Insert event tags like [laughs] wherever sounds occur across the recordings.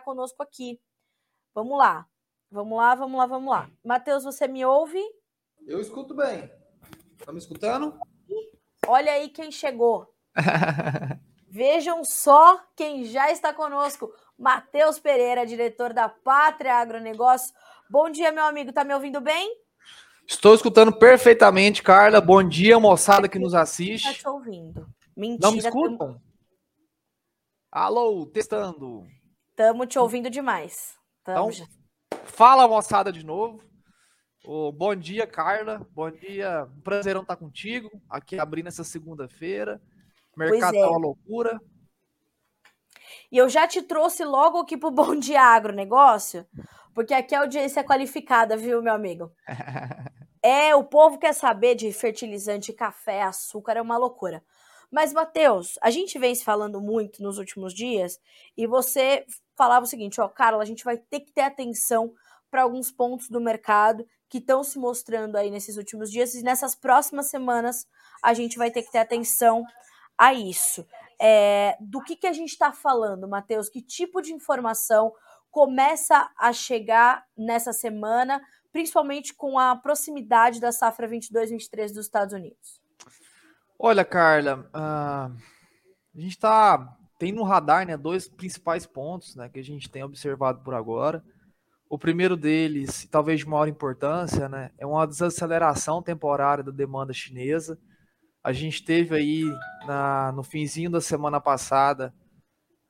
está conosco aqui. Vamos lá. Vamos lá, vamos lá, vamos lá. Matheus, você me ouve? Eu escuto bem. Tá me escutando? Olha aí quem chegou. [laughs] Vejam só quem já está conosco. Matheus Pereira, diretor da Pátria Agronegócio. Bom dia, meu amigo. Tá me ouvindo bem? Estou escutando perfeitamente, Carla. Bom dia, moçada que nos assiste. Tá te ouvindo. Mentira. Não me escutam? Tam... Alô, testando. Tamo te ouvindo demais. Tamo então, já. fala, moçada, de novo. Oh, bom dia, Carla. Bom dia. Um prazerão estar contigo. Aqui abrindo essa segunda-feira. Mercado é. tá uma loucura. E eu já te trouxe logo aqui pro Bom Dia Agronegócio, porque aqui a audiência é qualificada, viu, meu amigo? [laughs] é, o povo quer saber de fertilizante, café, açúcar, é uma loucura. Mas, Matheus, a gente vem se falando muito nos últimos dias e você falava o seguinte: ó, Carla, a gente vai ter que ter atenção para alguns pontos do mercado que estão se mostrando aí nesses últimos dias e nessas próximas semanas a gente vai ter que ter atenção a isso. É, do que, que a gente está falando, Matheus? Que tipo de informação começa a chegar nessa semana, principalmente com a proximidade da safra 22-23 dos Estados Unidos? Olha, Carla, uh, a gente está tem no radar né, dois principais pontos né, que a gente tem observado por agora. O primeiro deles, talvez de maior importância, né, é uma desaceleração temporária da demanda chinesa. A gente teve aí na, no finzinho da semana passada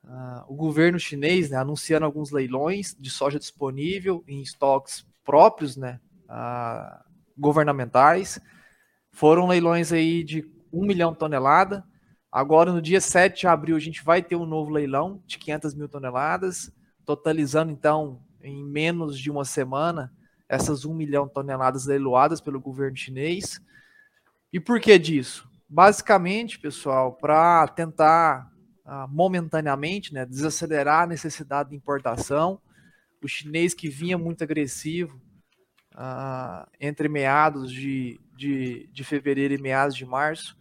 uh, o governo chinês né, anunciando alguns leilões de soja disponível em estoques próprios, né, uh, governamentais. Foram leilões aí de 1 milhão de tonelada. Agora, no dia 7 de abril, a gente vai ter um novo leilão de 500 mil toneladas, totalizando então em menos de uma semana essas 1 milhão de toneladas leiloadas pelo governo chinês. E por que disso? Basicamente, pessoal, para tentar uh, momentaneamente né, desacelerar a necessidade de importação, o chinês que vinha muito agressivo uh, entre meados de, de, de fevereiro e meados de março,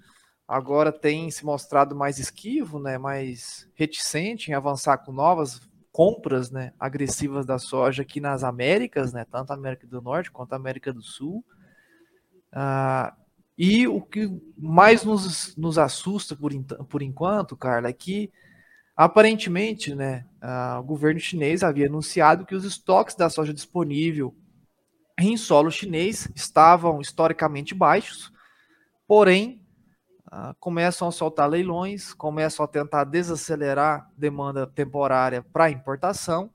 agora tem se mostrado mais esquivo, né, mais reticente em avançar com novas compras né, agressivas da soja aqui nas Américas, né, tanto a América do Norte quanto a América do Sul. Ah, e o que mais nos, nos assusta por, por enquanto, Carla, é que aparentemente né, o governo chinês havia anunciado que os estoques da soja disponível em solo chinês estavam historicamente baixos, porém ah, começam a soltar leilões, começam a tentar desacelerar demanda temporária para importação.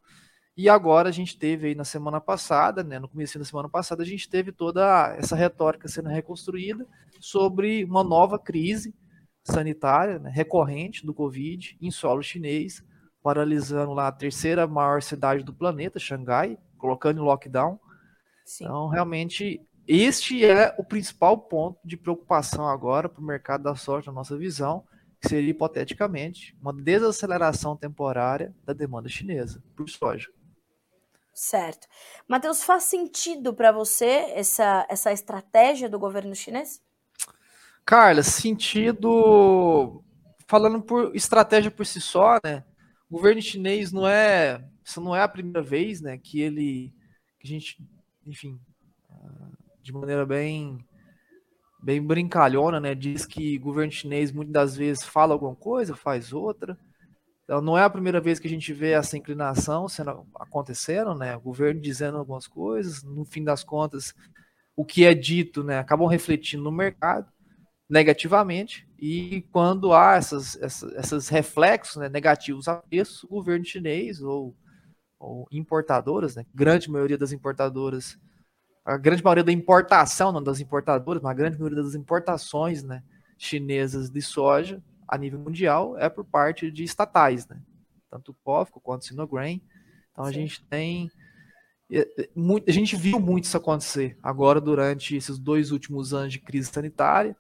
E agora a gente teve aí na semana passada, né, no começo da semana passada, a gente teve toda essa retórica sendo reconstruída sobre uma nova crise sanitária né, recorrente do Covid em solo chinês, paralisando lá a terceira maior cidade do planeta, Xangai, colocando em lockdown. Sim. Então, realmente, este é o principal ponto de preocupação agora para o mercado da soja, na nossa visão, que seria hipoteticamente uma desaceleração temporária da demanda chinesa por soja. Certo. Matheus, faz sentido para você essa, essa estratégia do governo chinês? Carla, sentido. Falando por estratégia por si só, né? O governo chinês não é. Isso não é a primeira vez, né? Que ele. Que a gente, enfim, de maneira bem bem brincalhona, né? Diz que o governo chinês muitas das vezes fala alguma coisa, faz outra. Então não é a primeira vez que a gente vê essa inclinação sendo acontecendo, né? O governo dizendo algumas coisas, no fim das contas, o que é dito, né, acabam refletindo no mercado negativamente e quando há essas, essas, esses reflexos né, negativos a preço, o governo chinês ou, ou importadoras, né, grande maioria das importadoras a grande maioria da importação, não das importadoras, mas a grande maioria das importações né, chinesas de soja a nível mundial é por parte de estatais, né? Tanto o COFCO quanto o Sinograin. Então Sim. a gente tem. A gente viu muito isso acontecer agora durante esses dois últimos anos de crise sanitária.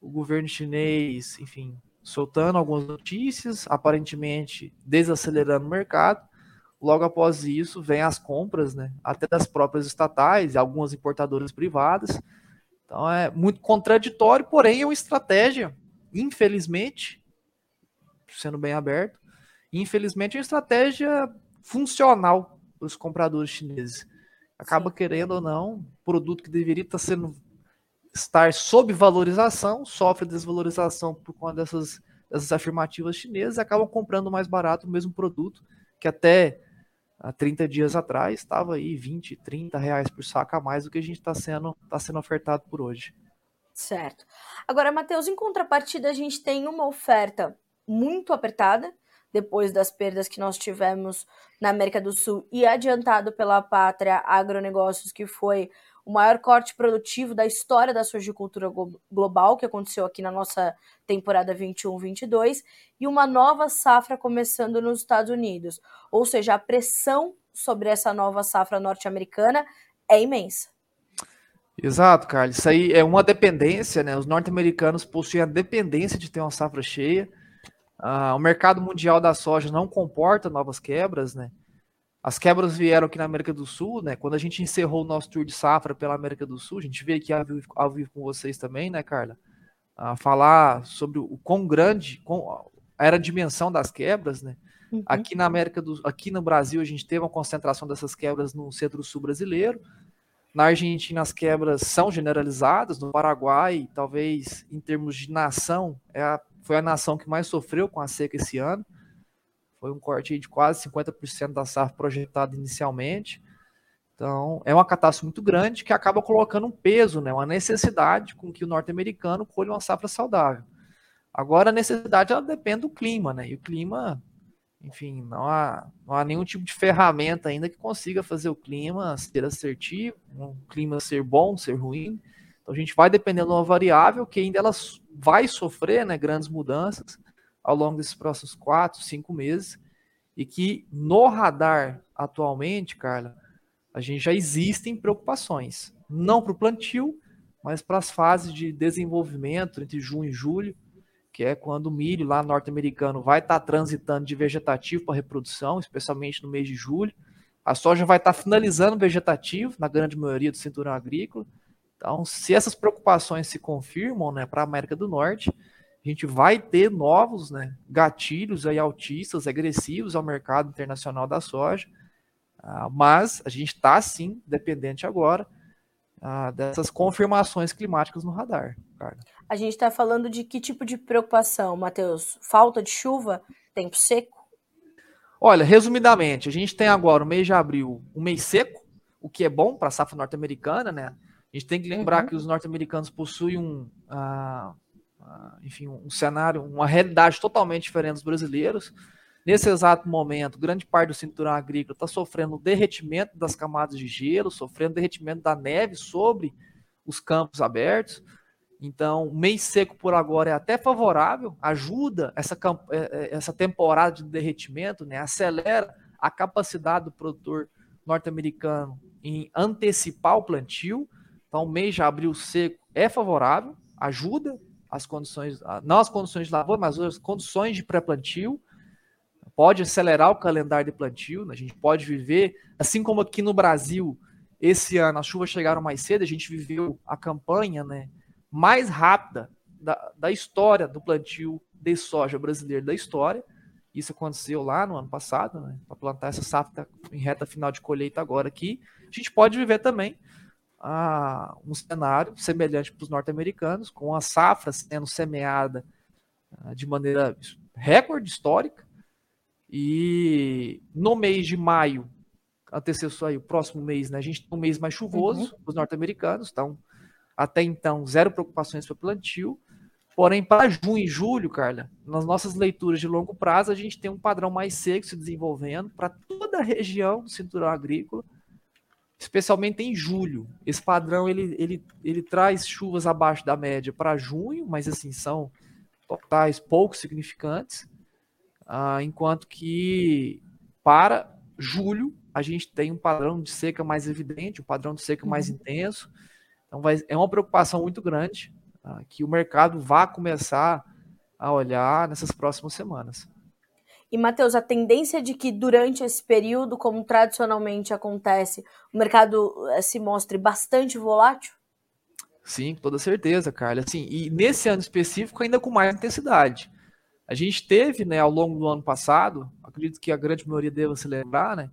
O governo chinês, enfim, soltando algumas notícias, aparentemente desacelerando o mercado, Logo após isso, vem as compras, né, até das próprias estatais e algumas importadoras privadas. Então é muito contraditório, porém é uma estratégia, infelizmente, sendo bem aberto, infelizmente é uma estratégia funcional para os compradores chineses. Acaba Sim. querendo ou não, produto que deveria estar sendo estar sob valorização, sofre desvalorização por conta dessas, dessas afirmativas chinesas, acabam comprando mais barato o mesmo produto, que até há 30 dias atrás estava aí 20, 30 reais por saco a mais do que a gente está sendo, tá sendo ofertado por hoje. Certo. Agora, Matheus, em contrapartida, a gente tem uma oferta muito apertada, depois das perdas que nós tivemos na América do Sul e adiantado pela Pátria Agronegócios, que foi o maior corte produtivo da história da sojicultura global, que aconteceu aqui na nossa temporada 21-22, e uma nova safra começando nos Estados Unidos. Ou seja, a pressão sobre essa nova safra norte-americana é imensa. Exato, Carlos. Isso aí é uma dependência, né? Os norte-americanos possuem a dependência de ter uma safra cheia. Uh, o mercado mundial da soja não comporta novas quebras, né? As quebras vieram aqui na América do Sul, né? Quando a gente encerrou o nosso tour de safra pela América do Sul, a gente veio aqui ao vivo, ao vivo com vocês também, né, Carla? Falar sobre o quão grande quão, era a dimensão das quebras, né? Uhum. Aqui na América do aqui no Brasil a gente teve uma concentração dessas quebras no centro-sul brasileiro. Na Argentina as quebras são generalizadas, no Paraguai, talvez em termos de nação, é a, foi a nação que mais sofreu com a seca esse ano. Foi um corte de quase 50% da safra projetada inicialmente. Então, é uma catástrofe muito grande que acaba colocando um peso, né, uma necessidade com que o norte-americano colhe uma safra saudável. Agora, a necessidade ela depende do clima, né? E o clima, enfim, não há, não há nenhum tipo de ferramenta ainda que consiga fazer o clima ser assertivo, um clima ser bom, ser ruim. Então, a gente vai dependendo de uma variável que ainda ela vai sofrer né, grandes mudanças ao longo desses próximos quatro, cinco meses, e que no radar atualmente, Carla, a gente já existem preocupações, não para o plantio, mas para as fases de desenvolvimento entre junho e julho, que é quando o milho lá norte-americano vai estar tá transitando de vegetativo para reprodução, especialmente no mês de julho. A soja vai estar tá finalizando vegetativo, na grande maioria do cinturão agrícola. Então, se essas preocupações se confirmam né, para a América do Norte, a gente vai ter novos né, gatilhos aí altistas, agressivos ao mercado internacional da soja, uh, mas a gente está sim dependente agora uh, dessas confirmações climáticas no radar. Cara. A gente está falando de que tipo de preocupação, Matheus? Falta de chuva? Tempo seco? Olha, resumidamente, a gente tem agora o mês de abril, um mês seco, o que é bom para a safra norte-americana, né? A gente tem que lembrar uhum. que os norte-americanos possuem um, uh, ah, enfim, um cenário, uma realidade totalmente diferente dos brasileiros. Nesse exato momento, grande parte do cinturão agrícola está sofrendo derretimento das camadas de gelo, sofrendo derretimento da neve sobre os campos abertos. Então, o mês seco por agora é até favorável, ajuda essa, é, é, essa temporada de derretimento, né, acelera a capacidade do produtor norte-americano em antecipar o plantio. Então, o mês de abril seco é favorável, ajuda as condições, não as condições de lavoura, mas as condições de pré-plantio. Pode acelerar o calendário de plantio, né? a gente pode viver, assim como aqui no Brasil, esse ano as chuvas chegaram mais cedo, a gente viveu a campanha né, mais rápida da, da história do plantio de soja brasileiro da história. Isso aconteceu lá no ano passado, né, para plantar essa safra em reta final de colheita agora aqui. A gente pode viver também a um cenário semelhante para os norte-americanos, com a safra sendo semeada uh, de maneira recorde histórica. E no mês de maio, antecessor aí, o próximo mês, né, a gente tem um mês mais chuvoso uhum. para os norte-americanos, então até então zero preocupações para plantio. Porém, para junho e julho, Carla, nas nossas leituras de longo prazo, a gente tem um padrão mais seco se desenvolvendo para toda a região do cinturão agrícola, especialmente em julho. Esse padrão ele, ele, ele traz chuvas abaixo da média para junho, mas assim são totais pouco significantes, uh, enquanto que para julho a gente tem um padrão de seca mais evidente, um padrão de seca mais uhum. intenso. Então vai, é uma preocupação muito grande uh, que o mercado vá começar a olhar nessas próximas semanas. E, Matheus, a tendência de que durante esse período, como tradicionalmente acontece, o mercado eh, se mostre bastante volátil? Sim, toda certeza, Carla. Assim, e nesse ano específico, ainda com mais intensidade. A gente teve, né, ao longo do ano passado, acredito que a grande maioria deva se lembrar, né?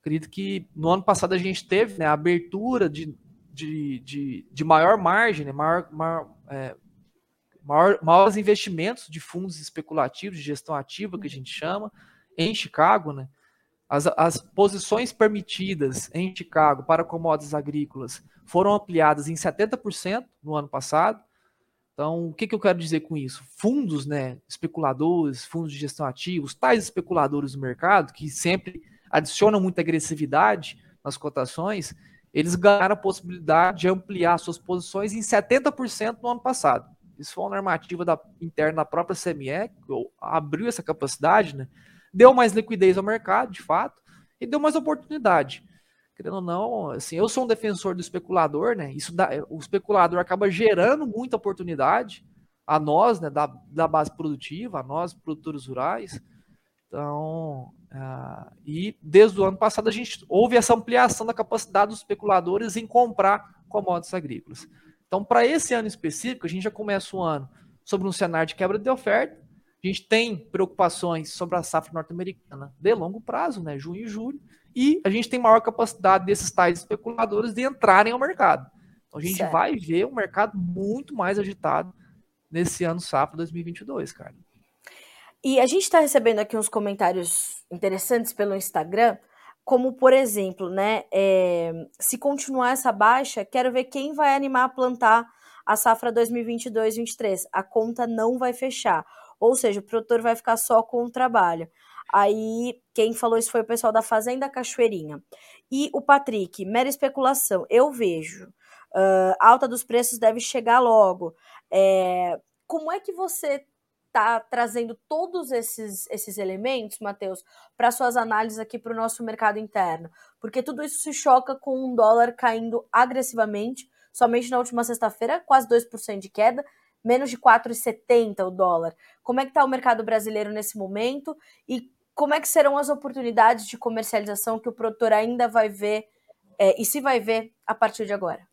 Acredito que no ano passado a gente teve né, a abertura de, de, de, de maior margem, né, maior, maior, é, maior, maiores investimentos de fundos especulativos, de gestão ativa, que a gente chama, em Chicago, né? As, as posições permitidas em Chicago para commodities agrícolas foram ampliadas em 70% no ano passado. Então, o que, que eu quero dizer com isso? Fundos, né, especuladores, fundos de gestão ativos, tais especuladores do mercado, que sempre adicionam muita agressividade nas cotações, eles ganharam a possibilidade de ampliar suas posições em 70% no ano passado. Isso foi uma normativa da, interna da própria CME, que abriu essa capacidade, né? deu mais liquidez ao mercado, de fato, e deu mais oportunidade. Querendo ou não, assim, eu sou um defensor do especulador, né? Isso dá, o especulador acaba gerando muita oportunidade a nós, né, da, da base produtiva, a nós, produtores rurais. Então, uh, e desde o ano passado a gente houve essa ampliação da capacidade dos especuladores em comprar commodities agrícolas. Então, para esse ano específico, a gente já começa o ano sobre um cenário de quebra de oferta, a gente tem preocupações sobre a safra norte-americana de longo prazo, né, junho e julho, e a gente tem maior capacidade desses tais especuladores de entrarem ao mercado. Então a gente certo. vai ver um mercado muito mais agitado nesse ano safra 2022, cara. E a gente está recebendo aqui uns comentários interessantes pelo Instagram, como por exemplo, né, é, se continuar essa baixa, quero ver quem vai animar a plantar a safra 2022-23. A conta não vai fechar. Ou seja, o produtor vai ficar só com o trabalho. Aí, quem falou isso foi o pessoal da Fazenda Cachoeirinha. E o Patrick, mera especulação. Eu vejo. Uh, alta dos preços deve chegar logo. É, como é que você está trazendo todos esses, esses elementos, Matheus, para suas análises aqui para o nosso mercado interno? Porque tudo isso se choca com um dólar caindo agressivamente, somente na última sexta-feira, quase 2% de queda, menos de 4,70 o dólar. Como é que está o mercado brasileiro nesse momento e como é que serão as oportunidades de comercialização que o produtor ainda vai ver é, e se vai ver a partir de agora?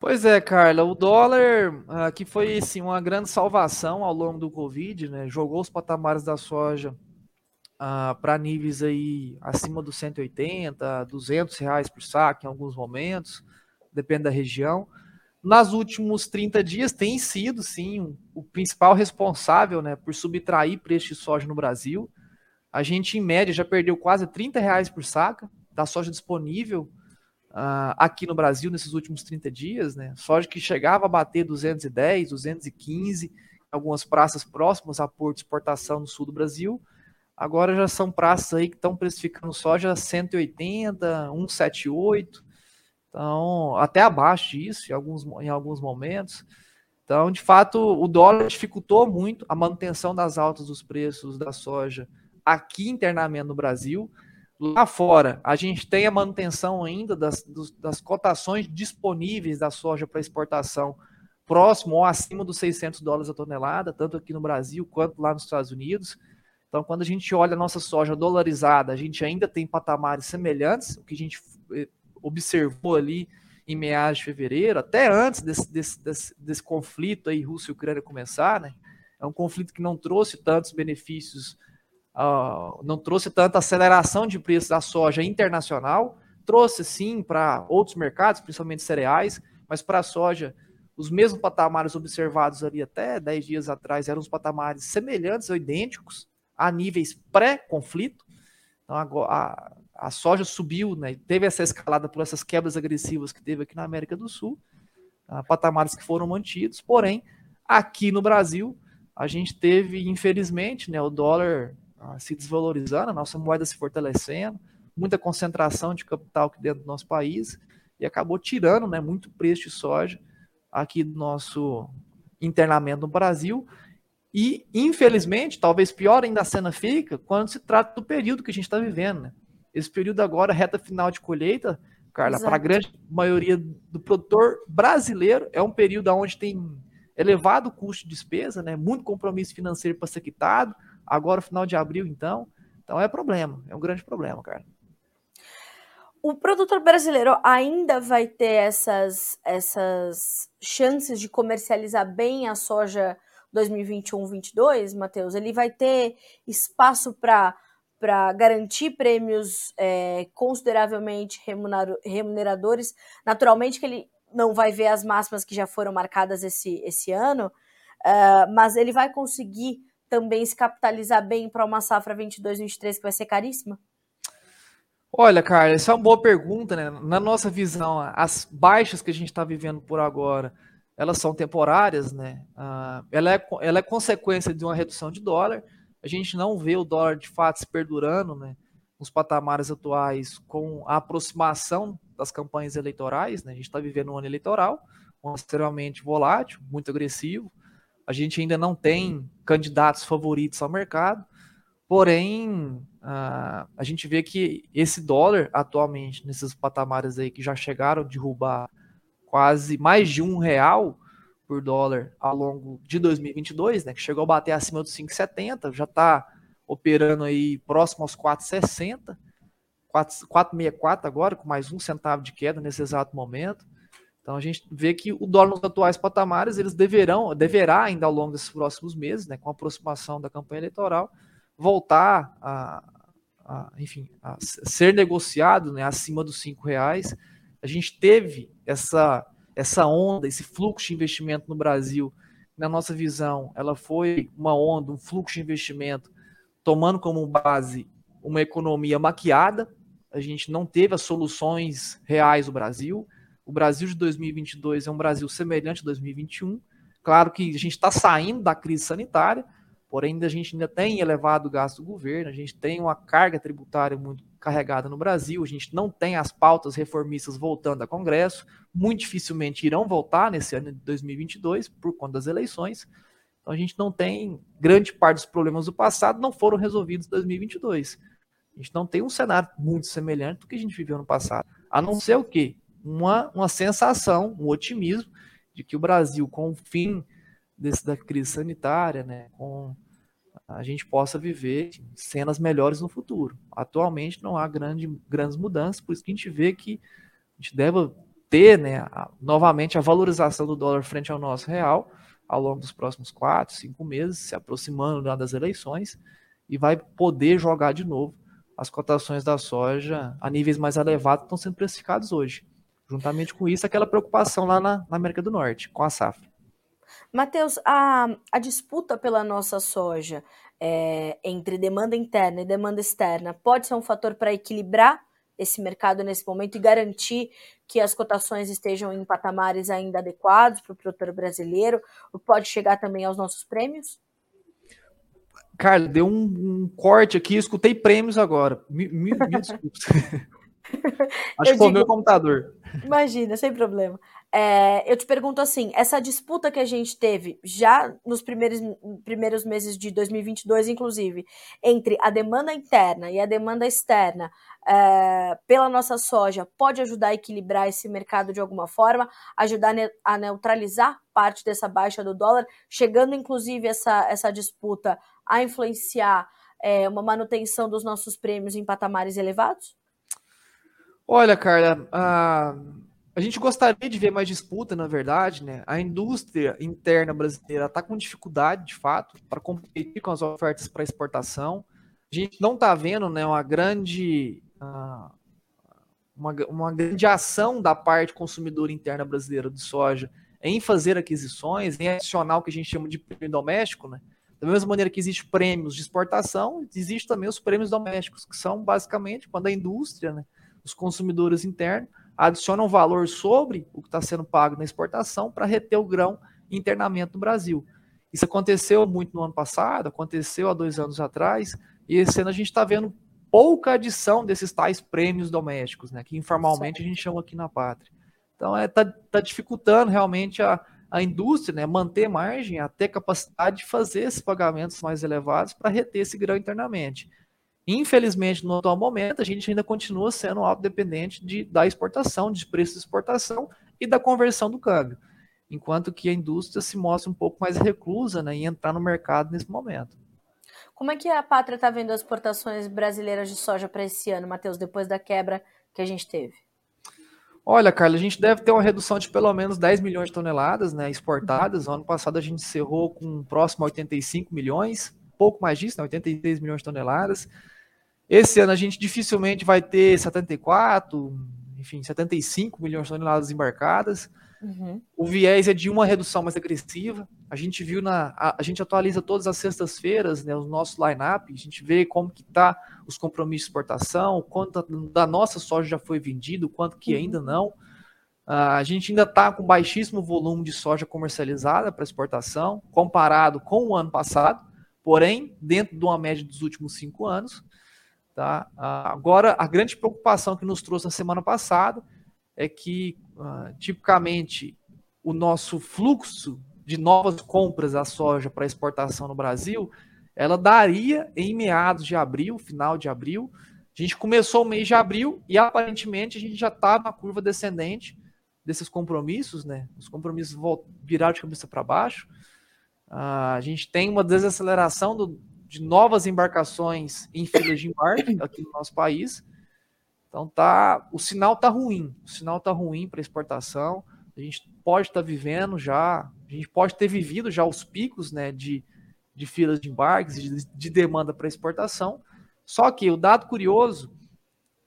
Pois é, Carla, o dólar aqui foi assim, uma grande salvação ao longo do Covid, né? Jogou os patamares da soja uh, para níveis aí acima dos 180, 200 reais por saco em alguns momentos, depende da região nas últimos 30 dias tem sido, sim, o principal responsável né, por subtrair preço de soja no Brasil. A gente, em média, já perdeu quase 30 reais por saca da soja disponível uh, aqui no Brasil nesses últimos 30 dias. Né? Soja que chegava a bater 210, 215, em algumas praças próximas a porto de exportação no sul do Brasil. Agora já são praças aí que estão precificando soja 180, 178. Então, até abaixo disso em alguns, em alguns momentos. Então, de fato, o dólar dificultou muito a manutenção das altas dos preços da soja aqui internamente no Brasil. Lá fora, a gente tem a manutenção ainda das, das cotações disponíveis da soja para exportação próximo ou acima dos 600 dólares a tonelada, tanto aqui no Brasil quanto lá nos Estados Unidos. Então, quando a gente olha a nossa soja dolarizada, a gente ainda tem patamares semelhantes, o que a gente eh, observou ali em meados de fevereiro, até antes desse, desse, desse, desse conflito aí Rússia e Ucrânia começar, né? É um conflito que não trouxe tantos benefícios, uh, não trouxe tanta aceleração de preços da soja internacional, trouxe sim para outros mercados, principalmente cereais, mas para a soja, os mesmos patamares observados ali até 10 dias atrás eram os patamares semelhantes ou idênticos a níveis pré-conflito. Então, agora, a soja subiu, né, teve essa escalada por essas quebras agressivas que teve aqui na América do Sul, uh, patamares que foram mantidos, porém, aqui no Brasil, a gente teve, infelizmente, né, o dólar se desvalorizando, a nossa moeda se fortalecendo, muita concentração de capital aqui dentro do nosso país, e acabou tirando né, muito preço de soja aqui do nosso internamento no Brasil, e, infelizmente, talvez pior ainda a cena fica quando se trata do período que a gente está vivendo, né? Esse período agora, reta final de colheita, Carla, para a grande maioria do produtor brasileiro, é um período onde tem elevado custo de despesa, né? muito compromisso financeiro para ser quitado. Agora, final de abril, então. Então é problema, é um grande problema, cara. O produtor brasileiro ainda vai ter essas, essas chances de comercializar bem a soja 2021-22, Matheus, ele vai ter espaço para para garantir prêmios é, consideravelmente remuneradores. Naturalmente que ele não vai ver as máximas que já foram marcadas esse, esse ano, uh, mas ele vai conseguir também se capitalizar bem para uma safra 22-23 que vai ser caríssima? Olha, cara, essa é uma boa pergunta, né? Na nossa visão, as baixas que a gente está vivendo por agora, elas são temporárias, né? Uh, ela, é, ela é consequência de uma redução de dólar. A gente não vê o dólar de fato se perdurando, né? Nos patamares atuais, com a aproximação das campanhas eleitorais, né? A gente está vivendo um ano eleitoral, um ano extremamente volátil, muito agressivo. A gente ainda não tem candidatos favoritos ao mercado, porém uh, a gente vê que esse dólar atualmente nesses patamares aí que já chegaram a derrubar quase mais de um real por dólar ao longo de 2022, né, que chegou a bater acima dos 5,70, já está operando aí próximo aos 4,60, 4,64 agora, com mais um centavo de queda nesse exato momento. Então a gente vê que o dólar nos atuais patamares, eles deverão, deverá ainda ao longo desses próximos meses, né, com a aproximação da campanha eleitoral, voltar a, a enfim, a ser negociado né, acima dos cinco reais. A gente teve essa, essa onda, esse fluxo de investimento no Brasil, na nossa visão, ela foi uma onda, um fluxo de investimento tomando como base uma economia maquiada. A gente não teve as soluções reais do Brasil o Brasil de 2022 é um Brasil semelhante a 2021. Claro que a gente está saindo da crise sanitária, porém a gente ainda tem elevado gasto do governo, a gente tem uma carga tributária muito carregada no Brasil, a gente não tem as pautas reformistas voltando a Congresso, muito dificilmente irão voltar nesse ano de 2022 por conta das eleições. Então a gente não tem grande parte dos problemas do passado não foram resolvidos em 2022. A gente não tem um cenário muito semelhante do que a gente viveu no passado. A não ser o quê? Uma, uma sensação, um otimismo de que o Brasil, com o fim desse, da crise sanitária, né, com a gente possa viver cenas melhores no futuro. Atualmente não há grande, grandes mudanças, por isso que a gente vê que a gente deve ter né, a, novamente a valorização do dólar frente ao nosso real ao longo dos próximos quatro, cinco meses, se aproximando das eleições, e vai poder jogar de novo as cotações da soja a níveis mais elevados que estão sendo precificados hoje. Juntamente com isso, aquela preocupação lá na, na América do Norte, com a safra. Matheus, a, a disputa pela nossa soja é, entre demanda interna e demanda externa pode ser um fator para equilibrar esse mercado nesse momento e garantir que as cotações estejam em patamares ainda adequados para o produtor brasileiro, ou pode chegar também aos nossos prêmios? Carla, deu um, um corte aqui, escutei prêmios agora. Mil, [laughs] desculpas. [laughs] [laughs] Acho que foi o meu computador. Imagina, sem problema. É, eu te pergunto assim: essa disputa que a gente teve já nos primeiros, primeiros meses de 2022, inclusive, entre a demanda interna e a demanda externa é, pela nossa soja, pode ajudar a equilibrar esse mercado de alguma forma, ajudar a neutralizar parte dessa baixa do dólar, chegando inclusive essa, essa disputa a influenciar é, uma manutenção dos nossos prêmios em patamares elevados? Olha, Carla, a, a gente gostaria de ver mais disputa, na verdade, né? A indústria interna brasileira está com dificuldade, de fato, para competir com as ofertas para exportação. A gente não está vendo né, uma grande. uma, uma grande ação da parte consumidora interna brasileira de soja em fazer aquisições, em adicionar o que a gente chama de prêmio doméstico, né? Da mesma maneira que existem prêmios de exportação, existem também os prêmios domésticos, que são basicamente quando a indústria, né, os consumidores internos adicionam valor sobre o que está sendo pago na exportação para reter o grão internamente no Brasil. Isso aconteceu muito no ano passado, aconteceu há dois anos atrás, e esse ano a gente está vendo pouca adição desses tais prêmios domésticos, né, que informalmente a gente chama aqui na pátria. Então, está é, tá, tá dificultando realmente a, a indústria né, manter margem, a ter capacidade de fazer esses pagamentos mais elevados para reter esse grão internamente. Infelizmente, no atual momento, a gente ainda continua sendo autodependente de, da exportação, de preço de exportação e da conversão do câmbio, enquanto que a indústria se mostra um pouco mais reclusa né, em entrar no mercado nesse momento. Como é que a Pátria está vendo as exportações brasileiras de soja para esse ano, Matheus, depois da quebra que a gente teve? Olha, Carla, a gente deve ter uma redução de pelo menos 10 milhões de toneladas né, exportadas. No ano passado a gente encerrou com próximo a 85 milhões, pouco mais disso, né, 86 milhões de toneladas. Esse ano a gente dificilmente vai ter 74, enfim, 75 milhões de toneladas embarcadas. Uhum. O viés é de uma redução mais agressiva. A gente viu na. A, a gente atualiza todas as sextas-feiras né, o nosso line-up, a gente vê como que está os compromissos de exportação, quanto da nossa soja já foi vendido, quanto que uhum. ainda não. Uh, a gente ainda está com baixíssimo volume de soja comercializada para exportação, comparado com o ano passado, porém, dentro de uma média dos últimos cinco anos. Tá? Uh, agora, a grande preocupação que nos trouxe na semana passada é que, uh, tipicamente, o nosso fluxo de novas compras da soja para exportação no Brasil, ela daria em meados de abril, final de abril. A gente começou o mês de abril e aparentemente a gente já está na curva descendente desses compromissos, né? Os compromissos viraram de cabeça para baixo. Uh, a gente tem uma desaceleração do, de novas embarcações em filas de embarque [coughs] aqui no nosso país. Então tá, o sinal tá ruim, o sinal tá ruim para exportação. A gente pode estar tá vivendo já, a gente pode ter vivido já os picos, né, de, de filas de embarques, de, de demanda para exportação. Só que o dado curioso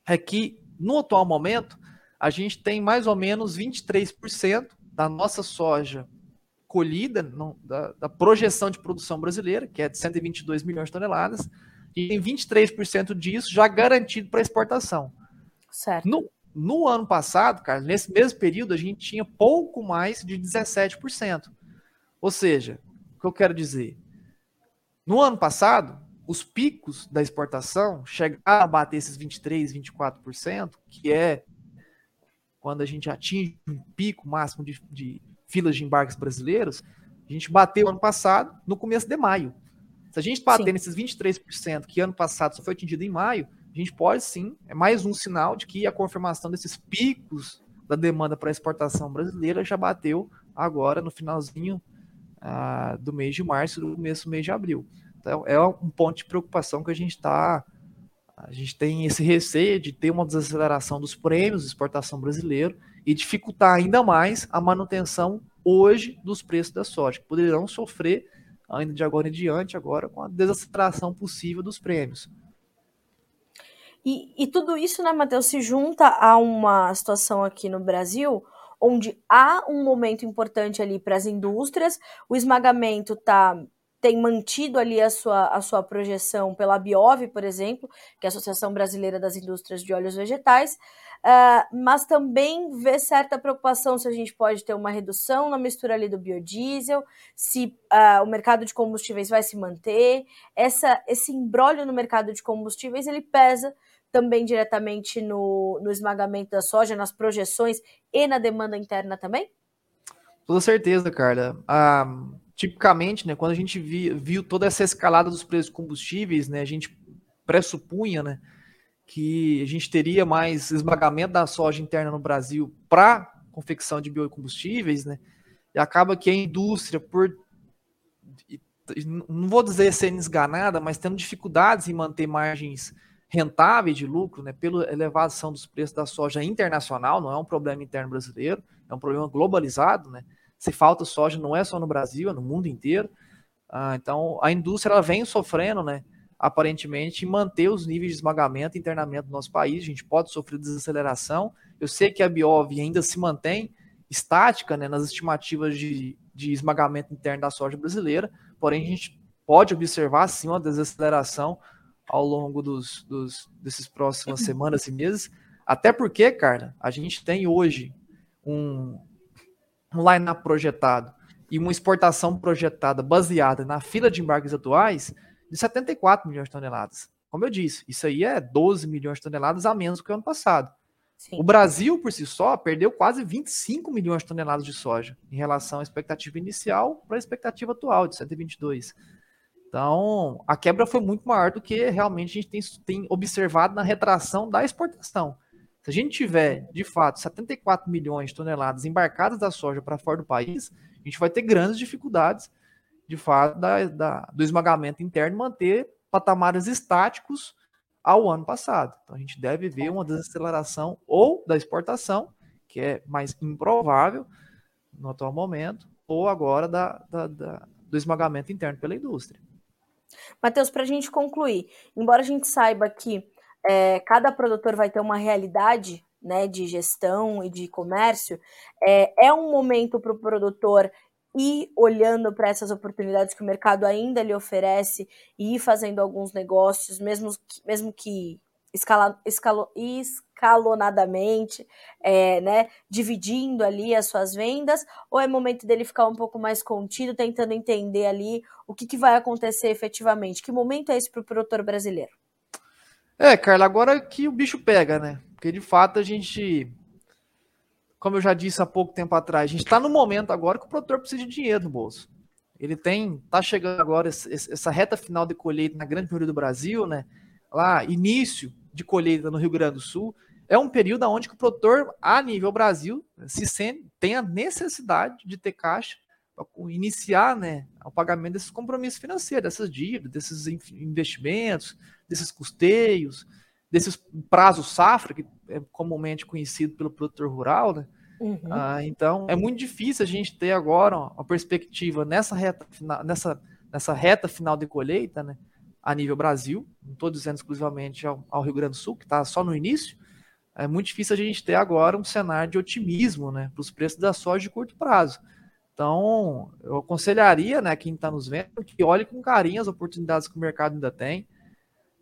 é que no atual momento a gente tem mais ou menos 23% da nossa soja colhida, não, da, da, projeção de produção brasileira, que é de 122 milhões de toneladas, e tem 23% disso já garantido para exportação. Certo. No, no ano passado, cara, nesse mesmo período, a gente tinha pouco mais de 17%. Ou seja, o que eu quero dizer? No ano passado, os picos da exportação chegaram a bater esses 23%, 24%, que é quando a gente atinge um pico máximo de, de filas de embarques brasileiros, a gente bateu ano passado, no começo de maio. Se a gente bater Sim. nesses 23% que ano passado só foi atingido em maio, a gente pode sim, é mais um sinal de que a confirmação desses picos da demanda para exportação brasileira já bateu agora no finalzinho ah, do mês de março, do começo do mês de abril. Então é um ponto de preocupação que a gente está. A gente tem esse receio de ter uma desaceleração dos prêmios de exportação brasileiro e dificultar ainda mais a manutenção hoje dos preços da soja, que poderão sofrer ainda de agora em diante, agora com a desaceleração possível dos prêmios. E, e tudo isso, né, Matheus, se junta a uma situação aqui no Brasil onde há um momento importante ali para as indústrias, o esmagamento tá tem mantido ali a sua, a sua projeção pela Biov, por exemplo, que é a Associação Brasileira das Indústrias de Óleos Vegetais, uh, mas também vê certa preocupação se a gente pode ter uma redução na mistura ali do biodiesel, se uh, o mercado de combustíveis vai se manter. Essa, esse embrólio no mercado de combustíveis ele pesa também diretamente no, no esmagamento da soja, nas projeções e na demanda interna também? Toda certeza, Carla. Ah, tipicamente, né, quando a gente viu, viu toda essa escalada dos preços de combustíveis, né, a gente pressupunha né, que a gente teria mais esmagamento da soja interna no Brasil para confecção de biocombustíveis, né, e acaba que a indústria, por não vou dizer ser esganada, mas tendo dificuldades em manter margens rentáveis de lucro, né, pela elevação dos preços da soja internacional, não é um problema interno brasileiro, é um problema globalizado, né? Se falta soja não é só no Brasil, é no mundo inteiro. Ah, então a indústria ela vem sofrendo, né? Aparentemente, manter os níveis de esmagamento e internamento do nosso país. A gente pode sofrer desaceleração. Eu sei que a Biov ainda se mantém estática né, nas estimativas de, de esmagamento interno da soja brasileira, porém a gente pode observar sim uma desaceleração ao longo dos, dos desses próximas semanas e meses. Até porque, cara, a gente tem hoje um, um line-up projetado e uma exportação projetada baseada na fila de embarques atuais de 74 milhões de toneladas. Como eu disse, isso aí é 12 milhões de toneladas a menos que o ano passado. Sim. O Brasil, por si só, perdeu quase 25 milhões de toneladas de soja em relação à expectativa inicial para a expectativa atual de 122. Então, a quebra foi muito maior do que realmente a gente tem, tem observado na retração da exportação. Se a gente tiver, de fato, 74 milhões de toneladas embarcadas da soja para fora do país, a gente vai ter grandes dificuldades, de fato, da, da, do esmagamento interno manter patamares estáticos ao ano passado. Então, a gente deve ver uma desaceleração ou da exportação, que é mais improvável no atual momento, ou agora da, da, da do esmagamento interno pela indústria. Matheus, para a gente concluir, embora a gente saiba que é, cada produtor vai ter uma realidade né, de gestão e de comércio, é, é um momento para o produtor ir olhando para essas oportunidades que o mercado ainda lhe oferece e ir fazendo alguns negócios, mesmo que, mesmo que escala, escalo, escalonadamente, é, né, dividindo ali as suas vendas, ou é momento dele ficar um pouco mais contido, tentando entender ali o que, que vai acontecer efetivamente? Que momento é esse para o produtor brasileiro? É, Carla, agora que o bicho pega, né? Porque de fato a gente, como eu já disse há pouco tempo atrás, a gente está no momento agora que o produtor precisa de dinheiro no bolso. Ele tem, tá chegando agora essa reta final de colheita na grande maioria do Brasil, né? Lá, início de colheita no Rio Grande do Sul, é um período onde o produtor, a nível Brasil, se sente, tem a necessidade de ter caixa iniciar né, o pagamento desses compromissos financeiros, dessas dívidas, desses investimentos, desses custeios, desses prazos safra, que é comumente conhecido pelo produtor rural, né? Uhum. Ah, então, é muito difícil a gente ter agora uma perspectiva nessa reta, nessa, nessa reta final de colheita, né? A nível Brasil, não estou dizendo exclusivamente ao, ao, Rio Grande do Sul, que está só no início, é muito difícil a gente ter agora um cenário de otimismo, né? Para os preços da soja de curto prazo. Então, eu aconselharia, né, quem está nos vendo, que olhe com carinho as oportunidades que o mercado ainda tem,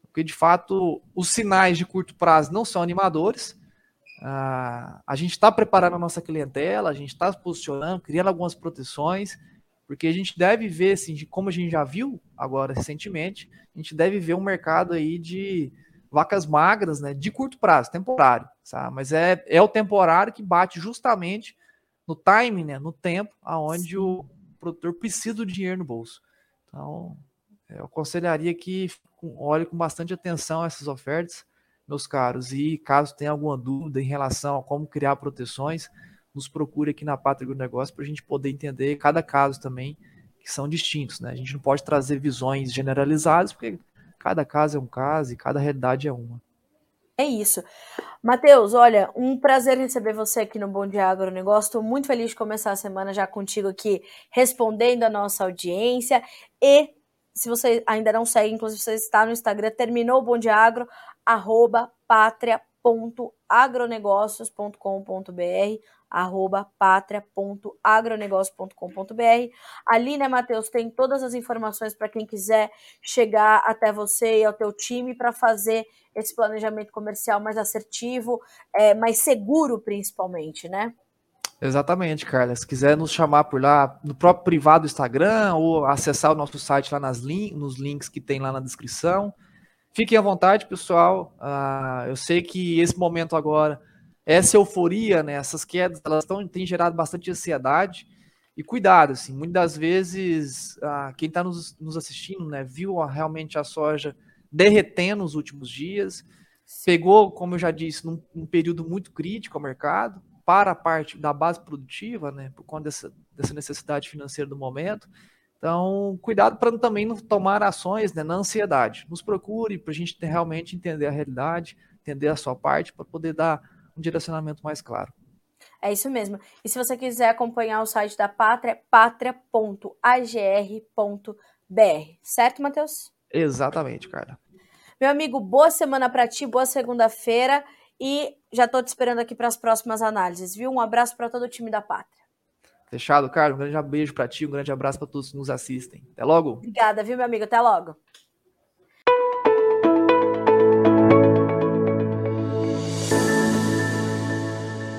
porque de fato os sinais de curto prazo não são animadores. Ah, a gente está preparando a nossa clientela, a gente está se posicionando, criando algumas proteções, porque a gente deve ver, assim, de como a gente já viu agora recentemente, a gente deve ver um mercado aí de vacas magras, né, de curto prazo, temporário, sabe? Mas é, é o temporário que bate justamente no timing, né, no tempo, aonde Sim. o produtor precisa do dinheiro no bolso. Então, eu aconselharia que olhe com bastante atenção essas ofertas, meus caros, e caso tenha alguma dúvida em relação a como criar proteções, nos procure aqui na Pátria do Negócio para a gente poder entender cada caso também, que são distintos. Né? A gente não pode trazer visões generalizadas, porque cada caso é um caso e cada realidade é uma. É isso. Matheus, olha, um prazer receber você aqui no Bom Dia Agronegócio. Estou muito feliz de começar a semana já contigo aqui, respondendo a nossa audiência e se você ainda não segue, inclusive você está no Instagram, terminou o Bom Dia Agro, arroba pátria.agronegócios.com.br arroba pátria.agronegócio.com.br Ali, né, Matheus, tem todas as informações para quem quiser chegar até você e ao teu time para fazer esse planejamento comercial mais assertivo, é, mais seguro, principalmente, né? Exatamente, Carla. Se quiser nos chamar por lá, no próprio privado do Instagram, ou acessar o nosso site lá nas link, nos links que tem lá na descrição. Fiquem à vontade, pessoal. Uh, eu sei que esse momento agora, essa euforia, né, essas quedas, elas tão, têm gerado bastante ansiedade. E cuidado, assim, muitas das vezes, uh, quem está nos, nos, assistindo, né, viu realmente a soja derretendo nos últimos dias, pegou, como eu já disse, num, num período muito crítico ao mercado, para a parte da base produtiva, né, por conta dessa, dessa necessidade financeira do momento. Então, cuidado para também não tomar ações né, na ansiedade. Nos procure para a gente ter, realmente entender a realidade, entender a sua parte, para poder dar um direcionamento mais claro. É isso mesmo. E se você quiser acompanhar o site da Pátria, pátria.agr.br. Certo, Matheus? Exatamente, cara. Meu amigo, boa semana para ti, boa segunda-feira e já estou te esperando aqui para as próximas análises, viu? Um abraço para todo o time da Pátria. Fechado, Carlos. Um grande beijo para ti, um grande abraço para todos que nos assistem. Até logo. Obrigada, viu, meu amigo? Até logo.